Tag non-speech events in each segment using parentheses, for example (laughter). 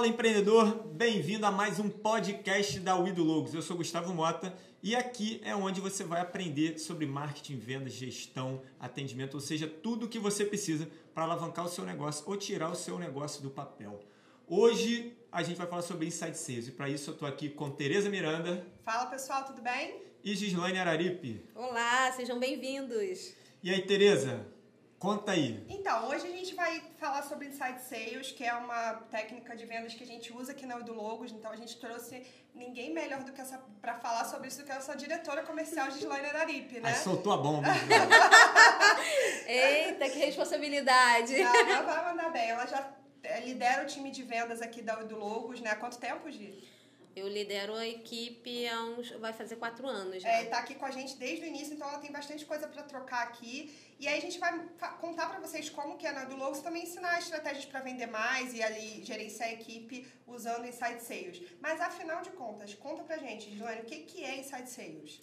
Fala empreendedor, bem-vindo a mais um podcast da Wido Logos. Eu sou Gustavo Mota e aqui é onde você vai aprender sobre marketing, vendas, gestão, atendimento, ou seja, tudo o que você precisa para alavancar o seu negócio ou tirar o seu negócio do papel. Hoje a gente vai falar sobre Inside Sales e para isso eu estou aqui com Tereza Miranda. Fala pessoal, tudo bem? E Gislaine Araripe. Olá, sejam bem-vindos. E aí, Tereza, Conta aí. Então, hoje a gente vai falar sobre Inside Sales, que é uma técnica de vendas que a gente usa aqui na Udo Logos. Então, a gente trouxe ninguém melhor do que essa para falar sobre isso do que a nossa diretora comercial de (laughs) Gislaine Araripe, né? Aí soltou a bomba. (laughs) Eita, que responsabilidade. Ela vai mandar bem. Ela já eh, lidera o time de vendas aqui da Udo Logos, né? Há quanto tempo, Gi? Eu lidero a equipe há uns. vai fazer quatro anos. Já. É, tá aqui com a gente desde o início, então ela tem bastante coisa para trocar aqui. E aí a gente vai contar para vocês como que é na do Logos também ensinar estratégias para vender mais e ali gerenciar a equipe usando Inside Sales. Mas afinal de contas, conta pra gente, Gislaine, o que, que é Inside Sales?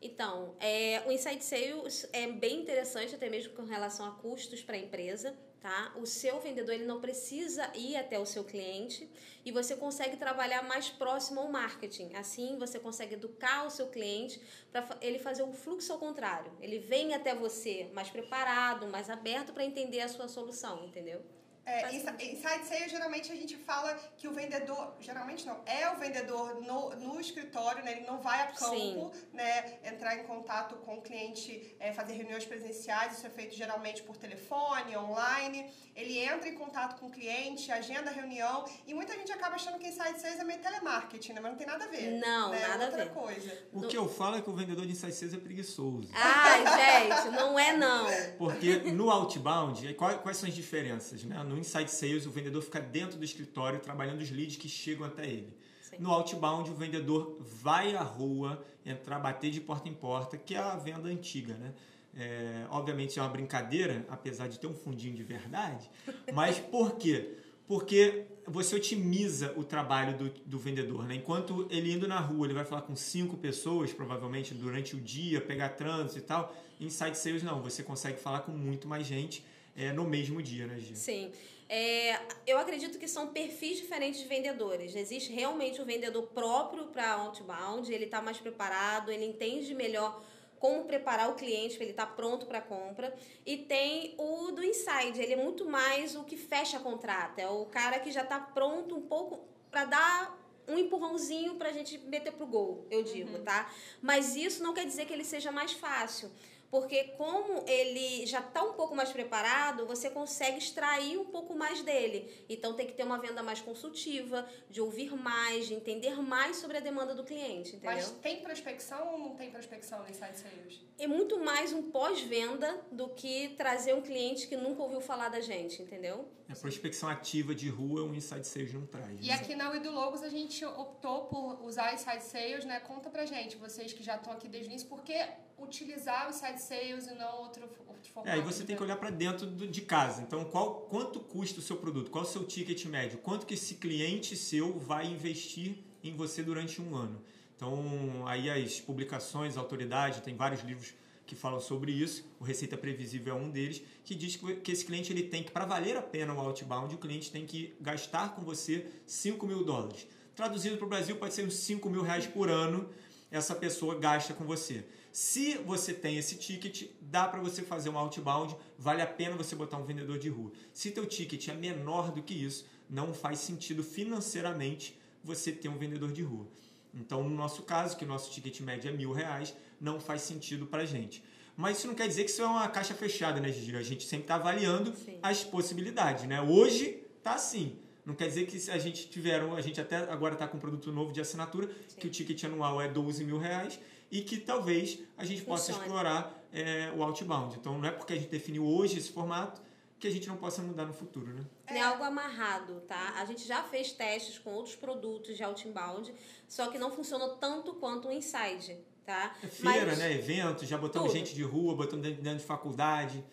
Então, é, o Inside Sales é bem interessante, até mesmo com relação a custos para a empresa tá? O seu vendedor ele não precisa ir até o seu cliente e você consegue trabalhar mais próximo ao marketing. Assim, você consegue educar o seu cliente para ele fazer um fluxo ao contrário. Ele vem até você mais preparado, mais aberto para entender a sua solução, entendeu? É, inside sales, geralmente a gente fala que o vendedor, geralmente não, é o vendedor no, no escritório, né? Ele não vai a campo, Sim. né? Entrar em contato com o cliente, é, fazer reuniões presenciais, isso é feito geralmente por telefone, online. Ele entra em contato com o cliente, agenda a reunião, e muita gente acaba achando que inside sales é meio telemarketing, né? Mas não tem nada a ver. Não, né? nada Outra a ver. coisa. O que eu falo é que o vendedor de inside sales é preguiçoso. Ai, gente, não é não. Porque no outbound, quais, quais são as diferenças, né? No no inside sales, o vendedor fica dentro do escritório trabalhando os leads que chegam até ele. Sim. No outbound, o vendedor vai à rua, entrar, bater de porta em porta, que é a venda antiga, né? É, obviamente é uma brincadeira, apesar de ter um fundinho de verdade. Mas por quê? Porque você otimiza o trabalho do, do vendedor. Né? Enquanto ele indo na rua, ele vai falar com cinco pessoas, provavelmente, durante o dia, pegar trânsito e tal. Inside Sales, não. Você consegue falar com muito mais gente é, no mesmo dia, né, Gia? Sim. É, eu acredito que são perfis diferentes de vendedores. Existe realmente o vendedor próprio para outbound, ele está mais preparado, ele entende melhor como preparar o cliente para ele estar tá pronto para a compra. E tem o do inside, ele é muito mais o que fecha a contrata, é o cara que já está pronto um pouco para dar um empurrãozinho para a gente meter pro gol, eu digo, uhum. tá? Mas isso não quer dizer que ele seja mais fácil porque como ele já está um pouco mais preparado, você consegue extrair um pouco mais dele. Então tem que ter uma venda mais consultiva, de ouvir mais, de entender mais sobre a demanda do cliente, entendeu? Mas tem prospecção ou não tem prospecção no Inside Sales? É muito mais um pós-venda do que trazer um cliente que nunca ouviu falar da gente, entendeu? A prospecção ativa de rua, o Inside Sales não traz. E aqui na Wido Logos a gente optou por usar Inside Sales, né? Conta pra gente, vocês que já estão aqui desde o início, porque utilizar o side sales e não outro, outro formato. É, e você tem que olhar para dentro do, de casa. Então, qual, quanto custa o seu produto? Qual o seu ticket médio? Quanto que esse cliente seu vai investir em você durante um ano? Então, aí as publicações, a autoridade, tem vários livros que falam sobre isso. O Receita Previsível é um deles, que diz que esse cliente ele tem que, para valer a pena o outbound, o cliente tem que gastar com você 5 mil dólares. Traduzido para o Brasil, pode ser uns 5 mil reais por ano essa pessoa gasta com você. Se você tem esse ticket, dá para você fazer um outbound, vale a pena você botar um vendedor de rua. Se teu ticket é menor do que isso, não faz sentido financeiramente você ter um vendedor de rua. Então, no nosso caso, que o nosso ticket médio é mil reais, não faz sentido para gente. Mas isso não quer dizer que isso é uma caixa fechada, né, Gigi? A gente sempre está avaliando Sim. as possibilidades, né? Hoje tá assim. Não quer dizer que a gente tiveram, a gente até agora está com um produto novo de assinatura, Sim. que o ticket anual é 12 mil reais e que talvez a gente possa explorar é, o outbound. Então não é porque a gente definiu hoje esse formato que a gente não possa mudar no futuro, né? É algo amarrado, tá? A gente já fez testes com outros produtos de outbound, só que não funcionou tanto quanto o inside, tá? É feira, Mas... né? Eventos, já botamos Tudo. gente de rua, botamos dentro de faculdade.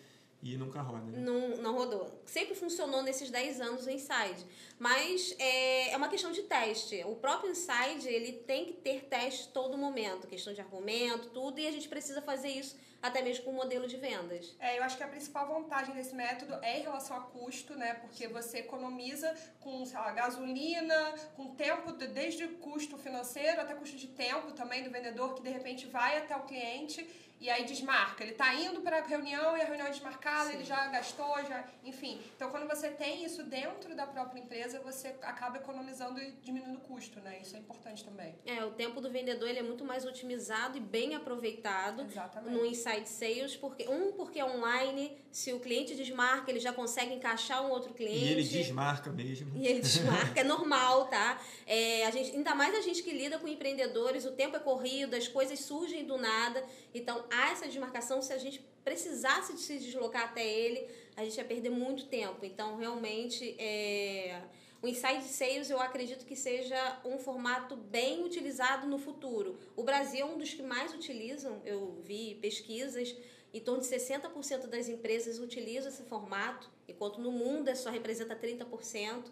E nunca roda. Né? Não, não rodou. Sempre funcionou nesses 10 anos o Inside. Mas é, é uma questão de teste. O próprio Inside, ele tem que ter teste todo momento. Questão de argumento, tudo. E a gente precisa fazer isso até mesmo com o modelo de vendas. É, eu acho que a principal vantagem desse método é em relação a custo, né? Porque você economiza com, sei lá, gasolina, com tempo, desde custo financeiro até custo de tempo também do vendedor que de repente vai até o cliente e aí desmarca. Ele está indo para a reunião e a reunião é desmarcada, Sim. ele já gastou, já, enfim. Então, quando você tem isso dentro da própria empresa, você acaba economizando e diminuindo o custo, né? Isso é importante também. É, o tempo do vendedor ele é muito mais otimizado e bem aproveitado Exatamente. no inside sales, porque um porque é online, se o cliente desmarca, ele já consegue encaixar um outro cliente. E ele desmarca mesmo. E ele desmarca, é normal, tá? É, a gente, ainda mais a gente que lida com empreendedores, o tempo é corrido, as coisas surgem do nada. Então, há essa desmarcação, se a gente precisasse de se deslocar até ele, a gente ia perder muito tempo. Então, realmente, é... o Inside Sales eu acredito que seja um formato bem utilizado no futuro. O Brasil é um dos que mais utilizam, eu vi pesquisas, em torno de 60% das empresas utilizam esse formato, enquanto no mundo é só representa 30%.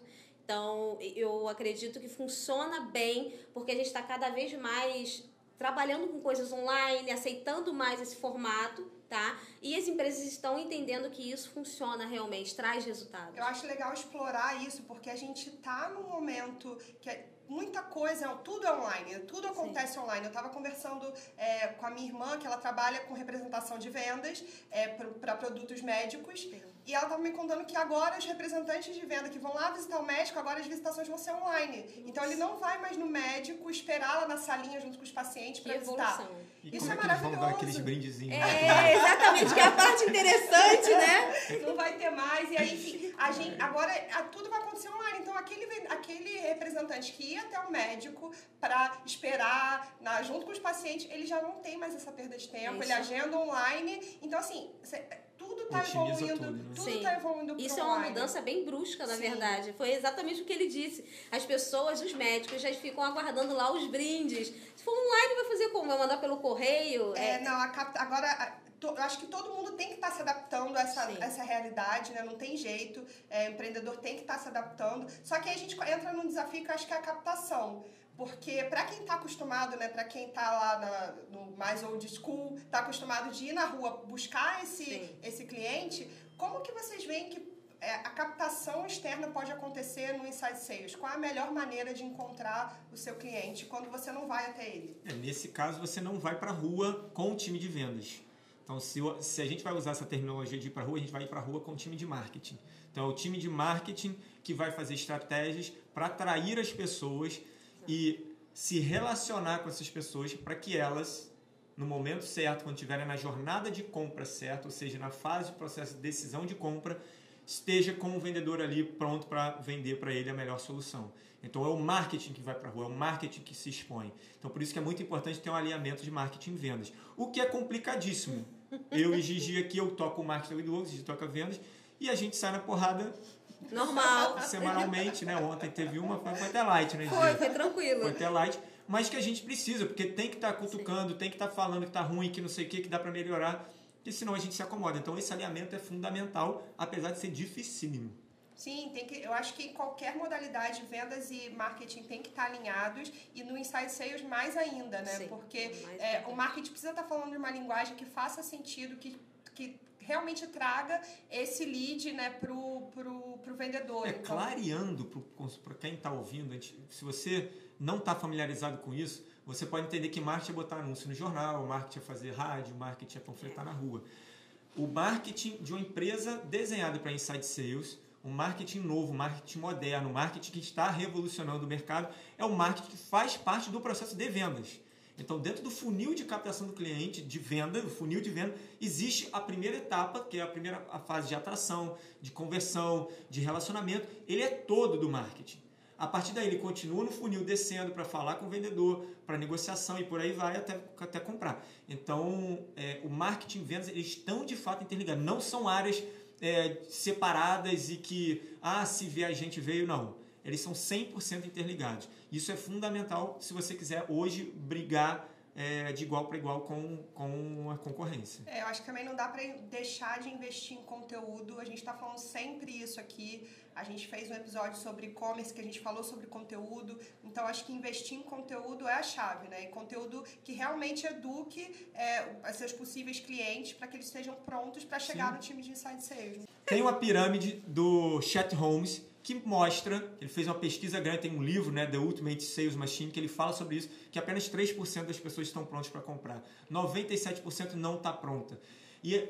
Então, eu acredito que funciona bem, porque a gente está cada vez mais trabalhando com coisas online, aceitando mais esse formato, tá? E as empresas estão entendendo que isso funciona realmente, traz resultados. Eu acho legal explorar isso, porque a gente tá num momento que é muita coisa, tudo é online, tudo acontece Sim. online. Eu estava conversando é, com a minha irmã, que ela trabalha com representação de vendas é, para produtos médicos. Sim. E ela estava me contando que agora os representantes de venda que vão lá visitar o médico, agora as visitações vão ser online. Nossa. Então ele não vai mais no médico esperar lá na salinha junto com os pacientes para visitar. E Isso é, é maravilhoso. Vão dar aqueles brindezinhos. É, exatamente, que é a parte interessante, né? Não vai ter mais. E aí, enfim, a gente, agora a, tudo vai acontecer online. Então aquele, aquele representante que ia até o médico para esperar na, junto com os pacientes, ele já não tem mais essa perda de tempo, Isso. ele agenda online. Então, assim, tudo está evoluindo, tudo, né? tudo tá evoluindo Isso é uma mudança bem brusca, na Sim. verdade. Foi exatamente o que ele disse. As pessoas, os médicos, já ficam aguardando lá os brindes. Se for online, vai fazer como? Vai mandar pelo correio? É, é... não, a cap... agora eu acho que todo mundo tem que estar tá se adaptando a essa, essa realidade, né? Não tem jeito. É, o empreendedor tem que estar tá se adaptando. Só que aí a gente entra num desafio que eu acho que é a captação. Porque para quem está acostumado, né, para quem está lá na, no mais old school, está acostumado de ir na rua buscar esse, esse cliente, como que vocês veem que é, a captação externa pode acontecer no Inside Sales? Qual a melhor maneira de encontrar o seu cliente quando você não vai até ele? É, nesse caso, você não vai para a rua com o time de vendas. Então, se, se a gente vai usar essa terminologia de ir para a rua, a gente vai ir para a rua com o time de marketing. Então, é o time de marketing que vai fazer estratégias para atrair as pessoas e se relacionar com essas pessoas para que elas, no momento certo, quando estiverem na jornada de compra certa, ou seja, na fase de processo de decisão de compra, esteja com o vendedor ali pronto para vender para ele a melhor solução. Então é o marketing que vai para a rua, é o marketing que se expõe. Então por isso que é muito importante ter um alinhamento de marketing e vendas. O que é complicadíssimo. Eu e Gigi aqui, eu toco o marketing do Lucas, Gigi toca vendas, e a gente sai na porrada Normal. Semanalmente, né? Ontem teve uma, foi, foi até light, né? Foi, foi tranquilo. Foi até light. Mas que a gente precisa, porque tem que estar tá cutucando, Sim. tem que estar tá falando que está ruim, que não sei o que, que dá para melhorar, porque senão a gente se acomoda. Então esse alinhamento é fundamental, apesar de ser dificílimo. Sim, tem que, eu acho que qualquer modalidade, vendas e marketing tem que estar tá alinhados e no Inside Sales mais ainda, né? Sim, Porque é, o marketing precisa estar tá falando de uma linguagem que faça sentido, que, que realmente traga esse lead né, pro, pro, pro vendedor. É, então... clareando para quem está ouvindo, se você não está familiarizado com isso, você pode entender que marketing é botar anúncio no jornal, marketing é fazer rádio, marketing é panfletar na rua. O marketing de uma empresa desenhada para inside sales, um marketing novo, um marketing moderno, um marketing que está revolucionando o mercado, é o marketing que faz parte do processo de vendas. Então, dentro do funil de captação do cliente, de venda, o funil de venda, existe a primeira etapa, que é a primeira a fase de atração, de conversão, de relacionamento. Ele é todo do marketing. A partir daí, ele continua no funil descendo para falar com o vendedor, para negociação e por aí vai até, até comprar. Então, é, o marketing e vendas eles estão de fato interligados. Não são áreas é, separadas e que, ah, se vê a gente veio, não eles são 100% interligados. Isso é fundamental se você quiser hoje brigar é, de igual para igual com, com a concorrência. É, eu acho que também não dá para deixar de investir em conteúdo. A gente está falando sempre isso aqui. A gente fez um episódio sobre e-commerce que a gente falou sobre conteúdo. Então, acho que investir em conteúdo é a chave, né? E conteúdo que realmente eduque é, seus possíveis clientes para que eles estejam prontos para chegar Sim. no time de Inside Sales. Tem uma pirâmide do Chat Holmes que mostra, ele fez uma pesquisa grande, tem um livro, né, The Ultimate Sales Machine, que ele fala sobre isso, que apenas 3% das pessoas estão prontas para comprar. 97% não está pronta. E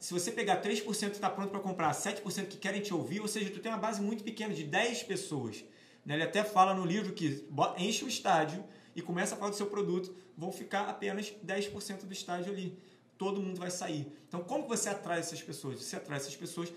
se você pegar 3% está pronto para comprar, 7% que querem te ouvir, ou seja, tu tem uma base muito pequena de 10 pessoas. Né? Ele até fala no livro que enche o estádio e começa a falar do seu produto, vão ficar apenas 10% do estádio ali. Todo mundo vai sair. Então, como você atrai essas pessoas? Você atrai essas pessoas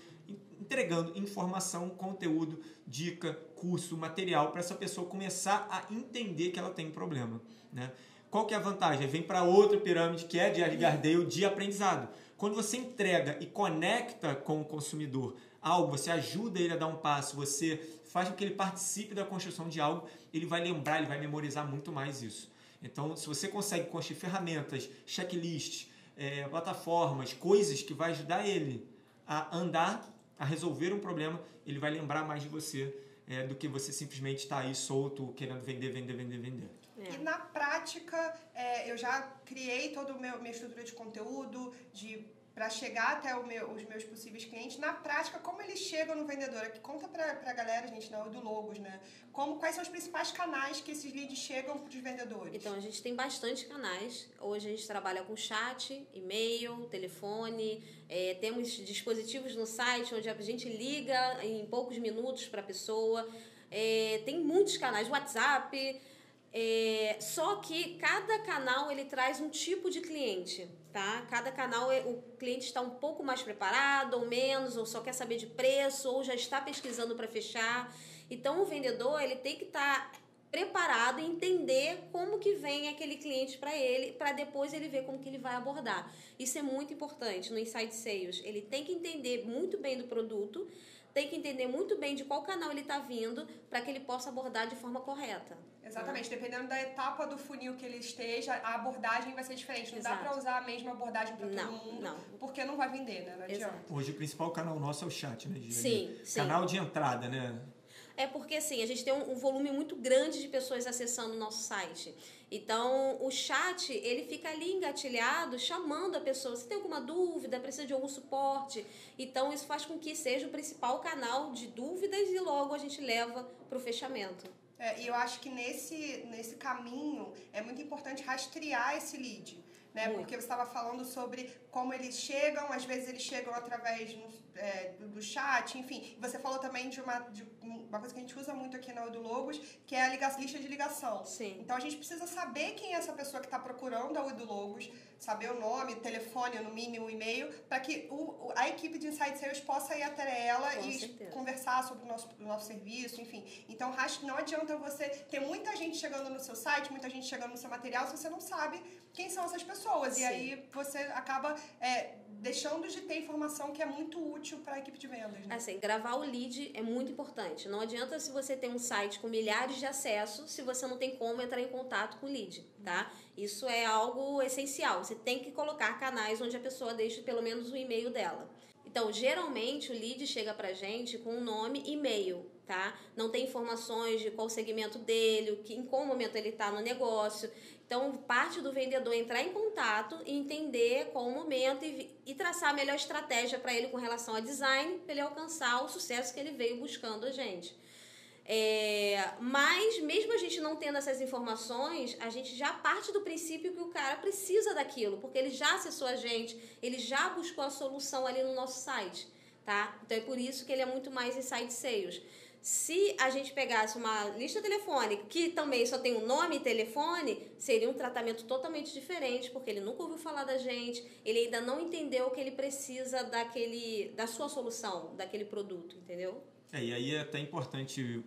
entregando informação, conteúdo, dica, curso, material para essa pessoa começar a entender que ela tem um problema. Né? Qual que é a vantagem? Vem para outra pirâmide que é de Gardale de aprendizado. Quando você entrega e conecta com o consumidor algo, você ajuda ele a dar um passo, você faz com que ele participe da construção de algo, ele vai lembrar, ele vai memorizar muito mais isso. Então, se você consegue construir ferramentas, checklists, é, plataformas, coisas que vai ajudar ele a andar a resolver um problema, ele vai lembrar mais de você é, do que você simplesmente estar tá aí solto, querendo vender, vender, vender, vender. É. E na prática, é, eu já criei toda a minha estrutura de conteúdo, de para chegar até meu, os meus possíveis clientes, na prática, como eles chegam no vendedor? Aqui, conta para a galera, gente, na do Logos, né? Como, quais são os principais canais que esses leads chegam para os vendedores? Então, a gente tem bastante canais. Hoje a gente trabalha com chat, e-mail, telefone, é, temos dispositivos no site onde a gente liga em poucos minutos para a pessoa. É, tem muitos canais, WhatsApp. É, só que cada canal ele traz um tipo de cliente tá? Cada canal é, o cliente está um pouco mais preparado ou menos, ou só quer saber de preço, ou já está pesquisando para fechar. Então o vendedor ele tem que estar tá preparado e entender como que vem aquele cliente para ele, para depois ele ver como que ele vai abordar. Isso é muito importante no Inside Sales. Ele tem que entender muito bem do produto, tem que entender muito bem de qual canal ele está vindo para que ele possa abordar de forma correta. Exatamente, dependendo da etapa do funil que ele esteja, a abordagem vai ser diferente. Não Exato. dá para usar a mesma abordagem para todo mundo, não. porque não vai vender, né? Não adianta. Hoje o principal canal nosso é o chat, né, Gigi? Sim, sim. Canal de entrada, né? É porque assim, a gente tem um, um volume muito grande de pessoas acessando o nosso site. Então, o chat, ele fica ali engatilhado, chamando a pessoa. Se tem alguma dúvida, precisa de algum suporte. Então, isso faz com que seja o principal canal de dúvidas e logo a gente leva para o fechamento. É, e eu acho que nesse, nesse caminho é muito importante rastrear esse lead. Né? Porque você estava falando sobre como eles chegam, às vezes eles chegam através é, do, do, chat, enfim. Você falou também de uma, de uma coisa que a gente usa muito aqui na do Logos, que é a lista de ligação. Sim. Então a gente precisa saber quem é essa pessoa que está procurando a do Logos, saber o nome, telefone, no mínimo o e-mail, para que o, a equipe de Inside Sales possa ir até ela Com e certeza. conversar sobre o nosso, o nosso serviço, enfim. Então não adianta você ter muita gente chegando no seu site, muita gente chegando no seu material, se você não sabe quem são essas pessoas. Sim. E aí você acaba é, deixando de ter informação que é muito útil para a equipe de vendas. Né? Assim, gravar o lead é muito importante. Não adianta se você tem um site com milhares de acessos se você não tem como entrar em contato com o lead, tá? Isso é algo essencial. Você tem que colocar canais onde a pessoa deixe pelo menos o e-mail dela. Então, geralmente o lead chega pra gente com nome e e-mail, tá? Não tem informações de qual segmento dele, em qual momento ele está no negócio. Então, parte do vendedor entrar em contato e entender qual o momento e, e traçar a melhor estratégia para ele com relação a design, para ele alcançar o sucesso que ele veio buscando a gente. É, mas, mesmo a gente não tendo essas informações, a gente já parte do princípio que o cara precisa daquilo, porque ele já acessou a gente, ele já buscou a solução ali no nosso site, tá? Então, é por isso que ele é muito mais insight sales. Se a gente pegasse uma lista telefônica que também só tem um nome e telefone, seria um tratamento totalmente diferente, porque ele nunca ouviu falar da gente, ele ainda não entendeu que ele precisa daquele, da sua solução, daquele produto, entendeu? É, e aí é até importante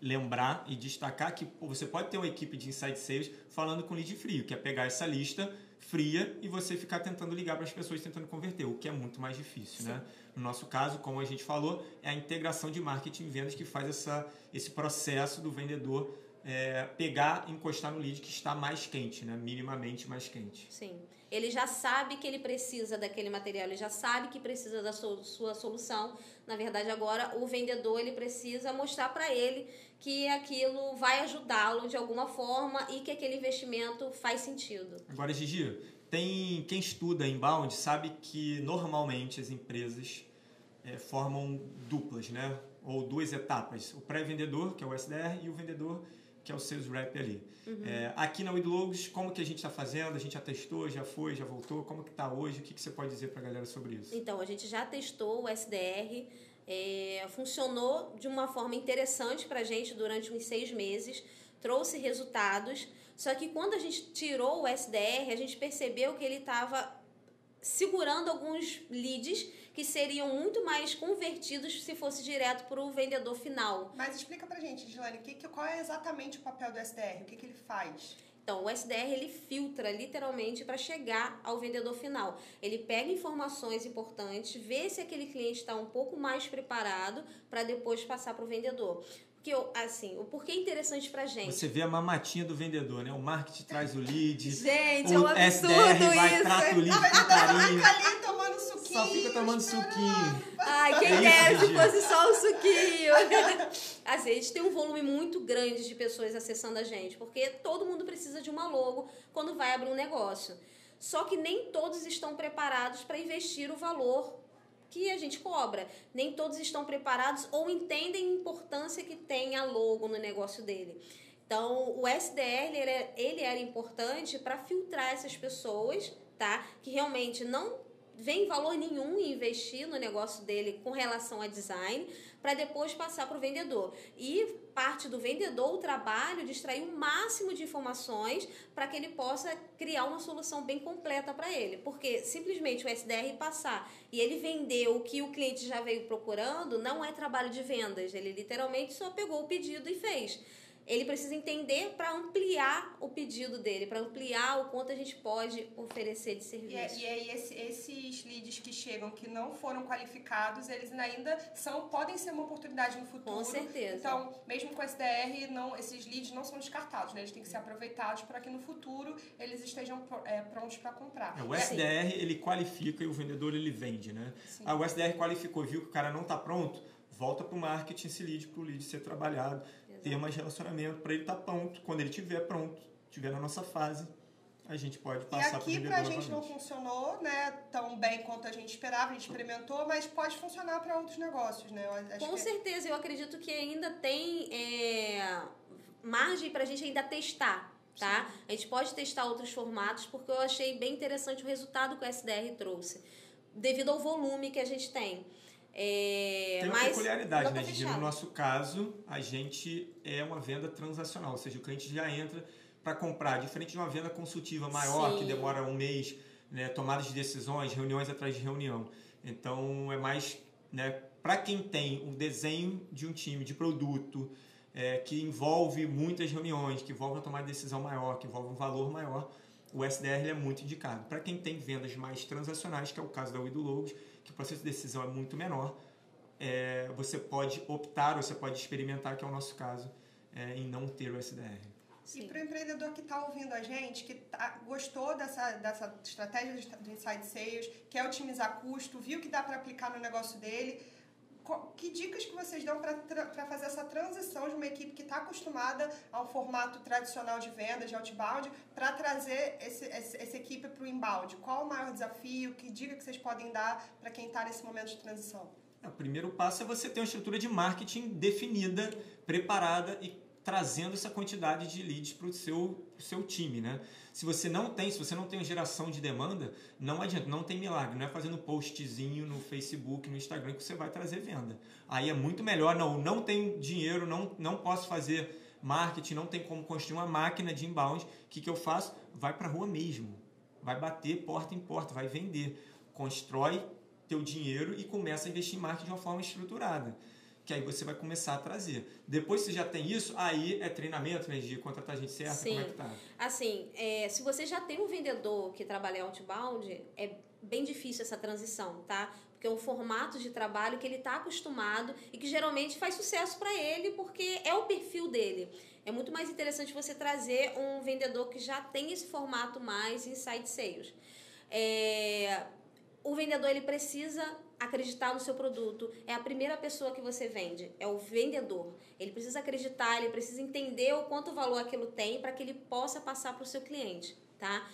lembrar e destacar que você pode ter uma equipe de inside sales falando com lead frio, que é pegar essa lista fria e você ficar tentando ligar para as pessoas tentando converter, o que é muito mais difícil, Sim. né? No nosso caso, como a gente falou, é a integração de marketing e vendas que faz essa, esse processo do vendedor é, pegar, encostar no lead que está mais quente, né? minimamente mais quente. Sim. Ele já sabe que ele precisa daquele material, ele já sabe que precisa da sua solução. Na verdade, agora o vendedor ele precisa mostrar para ele que aquilo vai ajudá-lo de alguma forma e que aquele investimento faz sentido. Agora, Gigi, tem quem estuda inbound sabe que normalmente as empresas é, formam duplas, né? Ou duas etapas: o pré-vendedor, que é o SDR, e o vendedor, que é o sales rep ali. Uhum. É, aqui na Widlogos, como que a gente está fazendo? A gente já testou, já foi, já voltou? Como que está hoje? O que, que você pode dizer para a galera sobre isso? Então, a gente já testou o SDR, é, funcionou de uma forma interessante para a gente durante uns seis meses, trouxe resultados, só que quando a gente tirou o SDR, a gente percebeu que ele estava segurando alguns leads que seriam muito mais convertidos se fosse direto para o vendedor final. Mas explica pra gente, Gilane, que, que, qual é exatamente o papel do SDR? O que, que ele faz? Então, o SDR ele filtra literalmente para chegar ao vendedor final. Ele pega informações importantes, vê se aquele cliente está um pouco mais preparado para depois passar para o vendedor que eu, assim, o porquê é interessante pra gente. Você vê a mamatinha do vendedor, né? O marketing traz o lead. Gente, é um absurdo SDR vai, isso. trata o lead com carinho. ali tomando suquinho. Só fica tomando suquinho. Ai, quem é dera se fosse só o suquinho. (laughs) assim, a gente tem um volume muito grande de pessoas acessando a gente, porque todo mundo precisa de uma logo quando vai abrir um negócio. Só que nem todos estão preparados para investir o valor que a gente cobra. Nem todos estão preparados ou entendem a importância que tem a logo no negócio dele. Então, o SDR ele era, ele era importante para filtrar essas pessoas, tá? Que realmente não vem valor nenhum em investir no negócio dele com relação a design, para depois passar para o vendedor. E parte do vendedor o trabalho de extrair o máximo de informações para que ele possa criar uma solução bem completa para ele. Porque simplesmente o SDR passar e ele vender o que o cliente já veio procurando não é trabalho de vendas. Ele literalmente só pegou o pedido e fez ele precisa entender para ampliar o pedido dele, para ampliar o quanto a gente pode oferecer de serviço. E, e aí esse, esses leads que chegam que não foram qualificados, eles ainda são podem ser uma oportunidade no futuro. Com certeza. Então, mesmo com SDR, não, esses leads não são descartados, né? Eles têm que ser aproveitados para que no futuro eles estejam é, prontos para comprar. É, o SDR ele qualifica e o vendedor ele vende, né? Ah, o SDR qualificou e viu que o cara não está pronto, volta para o marketing esse lead para o lead ser trabalhado ter mais relacionamento para ele estar tá pronto. Quando ele estiver pronto, estiver na nossa fase, a gente pode passar para E aqui para a gente não funcionou né, tão bem quanto a gente esperava, a gente experimentou, mas pode funcionar para outros negócios, né? Com que... certeza, eu acredito que ainda tem é, margem para a gente ainda testar. Tá? A gente pode testar outros formatos porque eu achei bem interessante o resultado que o SDR trouxe, devido ao volume que a gente tem. É, Tem uma peculiaridade, né, Gigi? No nosso caso, a gente é uma venda transacional, ou seja, o cliente já entra para comprar, diferente de uma venda consultiva maior, Sim. que demora um mês, né, tomadas de decisões, reuniões atrás de reunião. Então, é mais né, para quem tem um desenho de um time, de produto, é, que envolve muitas reuniões, que envolve uma tomada de decisão maior, que envolve um valor maior, o SDR é muito indicado. Para quem tem vendas mais transacionais, que é o caso da Wido Logos, que o processo de decisão é muito menor, é, você pode optar, você pode experimentar, que é o nosso caso, é, em não ter o SDR. Sim. E para o empreendedor que está ouvindo a gente, que tá, gostou dessa, dessa estratégia de inside sales, quer otimizar custo, viu que dá para aplicar no negócio dele, que dicas que vocês dão para fazer essa transição de uma equipe que está acostumada ao formato tradicional de venda, de outbound, para trazer esse, esse, essa equipe para o inbound? Qual o maior desafio? Que dica que vocês podem dar para quem está nesse momento de transição? O primeiro passo é você ter uma estrutura de marketing definida, preparada e trazendo essa quantidade de leads para o seu, seu time, né? Se você não tem, se você não tem geração de demanda, não adianta, não tem milagre, não é fazendo postzinho no Facebook, no Instagram que você vai trazer venda. Aí é muito melhor, não, não tenho dinheiro, não, não posso fazer marketing, não tem como construir uma máquina de inbound, o que, que eu faço? Vai para a rua mesmo, vai bater porta em porta, vai vender, constrói teu dinheiro e começa a investir em marketing de uma forma estruturada que aí você vai começar a trazer. Depois que você já tem isso, aí é treinamento, né, de contratar gente certa, Sim. como é que tá? Assim, é, se você já tem um vendedor que trabalha outbound, é bem difícil essa transição, tá? Porque é um formato de trabalho que ele está acostumado e que geralmente faz sucesso para ele porque é o perfil dele. É muito mais interessante você trazer um vendedor que já tem esse formato mais inside sales. É, o vendedor ele precisa acreditar no seu produto. É a primeira pessoa que você vende, é o vendedor. Ele precisa acreditar, ele precisa entender o quanto valor aquilo tem para que ele possa passar para o seu cliente, tá?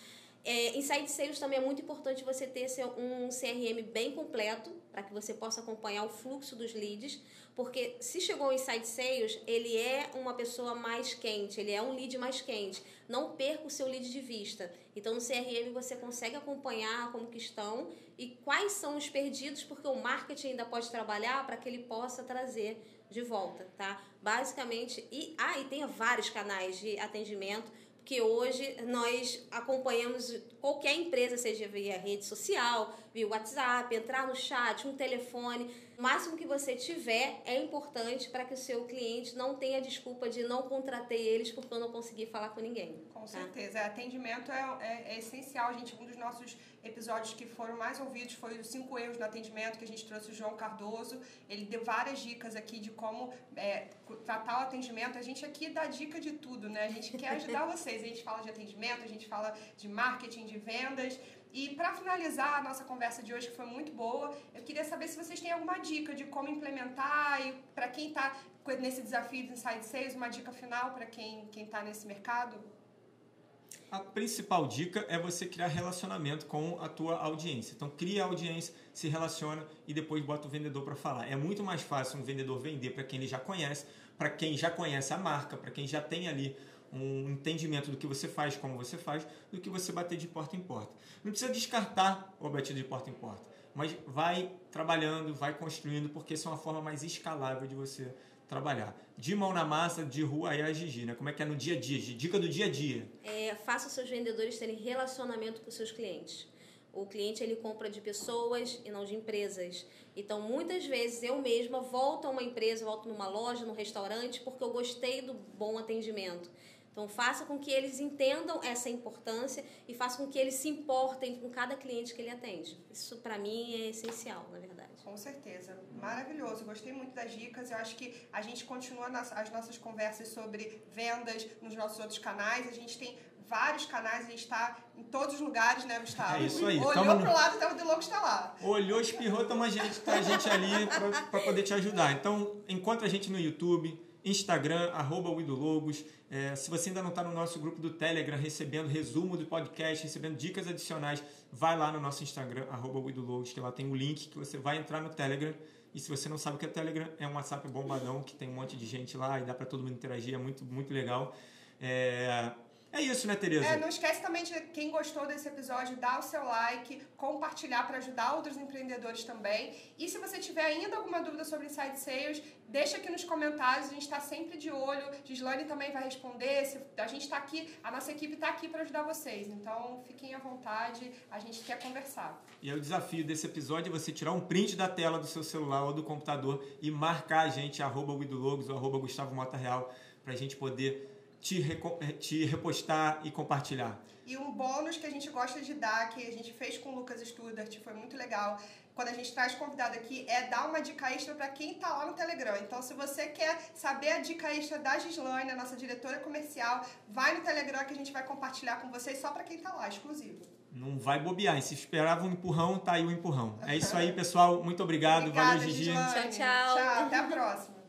É, Inside Sales também é muito importante você ter um CRM bem completo para que você possa acompanhar o fluxo dos leads, porque se chegou o Inside Sales, ele é uma pessoa mais quente, ele é um lead mais quente. Não perca o seu lead de vista. Então no CRM você consegue acompanhar como que estão e quais são os perdidos, porque o marketing ainda pode trabalhar para que ele possa trazer de volta, tá? Basicamente, e ah, e tem vários canais de atendimento que hoje nós acompanhamos qualquer empresa, seja via rede social, via WhatsApp, entrar no chat, um telefone. O máximo que você tiver é importante para que o seu cliente não tenha desculpa de não contratei eles porque eu não consegui falar com ninguém. Com tá? certeza. É, atendimento é, é, é, essencial, gente. Um dos nossos episódios que foram mais ouvidos foi os cinco erros no atendimento, que a gente trouxe o João Cardoso. Ele deu várias dicas aqui de como é, tratar o atendimento. A gente aqui dá dica de tudo, né? A gente quer ajudar (laughs) vocês. A gente fala de atendimento, a gente fala de marketing, de vendas. E para finalizar a nossa conversa de hoje, que foi muito boa, eu queria saber se vocês têm alguma dica de como implementar e para quem está nesse desafio do Inside Sales, uma dica final para quem está nesse mercado? A principal dica é você criar relacionamento com a tua audiência. Então, cria a audiência, se relaciona e depois bota o vendedor para falar. É muito mais fácil um vendedor vender para quem ele já conhece, para quem já conhece a marca, para quem já tem ali um entendimento do que você faz, como você faz, do que você bater de porta em porta. Não precisa descartar o batido de porta em porta, mas vai trabalhando, vai construindo, porque isso é uma forma mais escalável de você trabalhar. De mão na massa, de rua aí a Gigi, né? Como é que é no dia a dia? Dica do dia a dia. É, faça seus vendedores terem relacionamento com seus clientes. O cliente ele compra de pessoas e não de empresas. Então, muitas vezes eu mesma volto a uma empresa, volto numa loja, num restaurante, porque eu gostei do bom atendimento. Então, faça com que eles entendam essa importância e faça com que eles se importem com cada cliente que ele atende. Isso, para mim, é essencial, na verdade. Com certeza. Maravilhoso. Gostei muito das dicas. Eu acho que a gente continua nas, as nossas conversas sobre vendas nos nossos outros canais. A gente tem vários canais, a gente está em todos os lugares, né, Gustavo? É isso aí. Olhou Toma pro lado, o De Logo está lá. Olhou, espirrou, toma a gente, tá a gente ali para poder te ajudar. Então, encontra a gente no YouTube, Instagram, arroba Logos. É, se você ainda não está no nosso grupo do Telegram, recebendo resumo do podcast, recebendo dicas adicionais, vai lá no nosso Instagram, arroba Logos, que lá tem o um link que você vai entrar no Telegram. E se você não sabe o que é Telegram, é um WhatsApp bombadão que tem um monte de gente lá e dá para todo mundo interagir, é muito, muito legal. É, é isso, né, Tereza? É, não esquece também de quem gostou desse episódio, dar o seu like, compartilhar para ajudar outros empreendedores também. E se você tiver ainda alguma dúvida sobre Inside Sales, deixa aqui nos comentários, a gente está sempre de olho. Gislane também vai responder. A gente está aqui, a nossa equipe está aqui para ajudar vocês. Então, fiquem à vontade, a gente quer conversar. E é o desafio desse episódio é você tirar um print da tela do seu celular ou do computador e marcar a gente, arroba Logos ou arroba Gustavo Mota Real, para a gente poder te, te repostar e compartilhar. E um bônus que a gente gosta de dar, que a gente fez com o Lucas Studart, foi muito legal, quando a gente traz convidado aqui, é dar uma dica extra para quem está lá no Telegram. Então, se você quer saber a dica extra da Gislaine, a nossa diretora comercial, vai no Telegram que a gente vai compartilhar com vocês só para quem está lá, exclusivo. Não vai bobear. E se esperava um empurrão, tá aí o um empurrão. É isso aí, pessoal. Muito obrigado. Obrigada, Valeu, Gigi. Gislaine. Tchau, tchau. Tchau, até a próxima.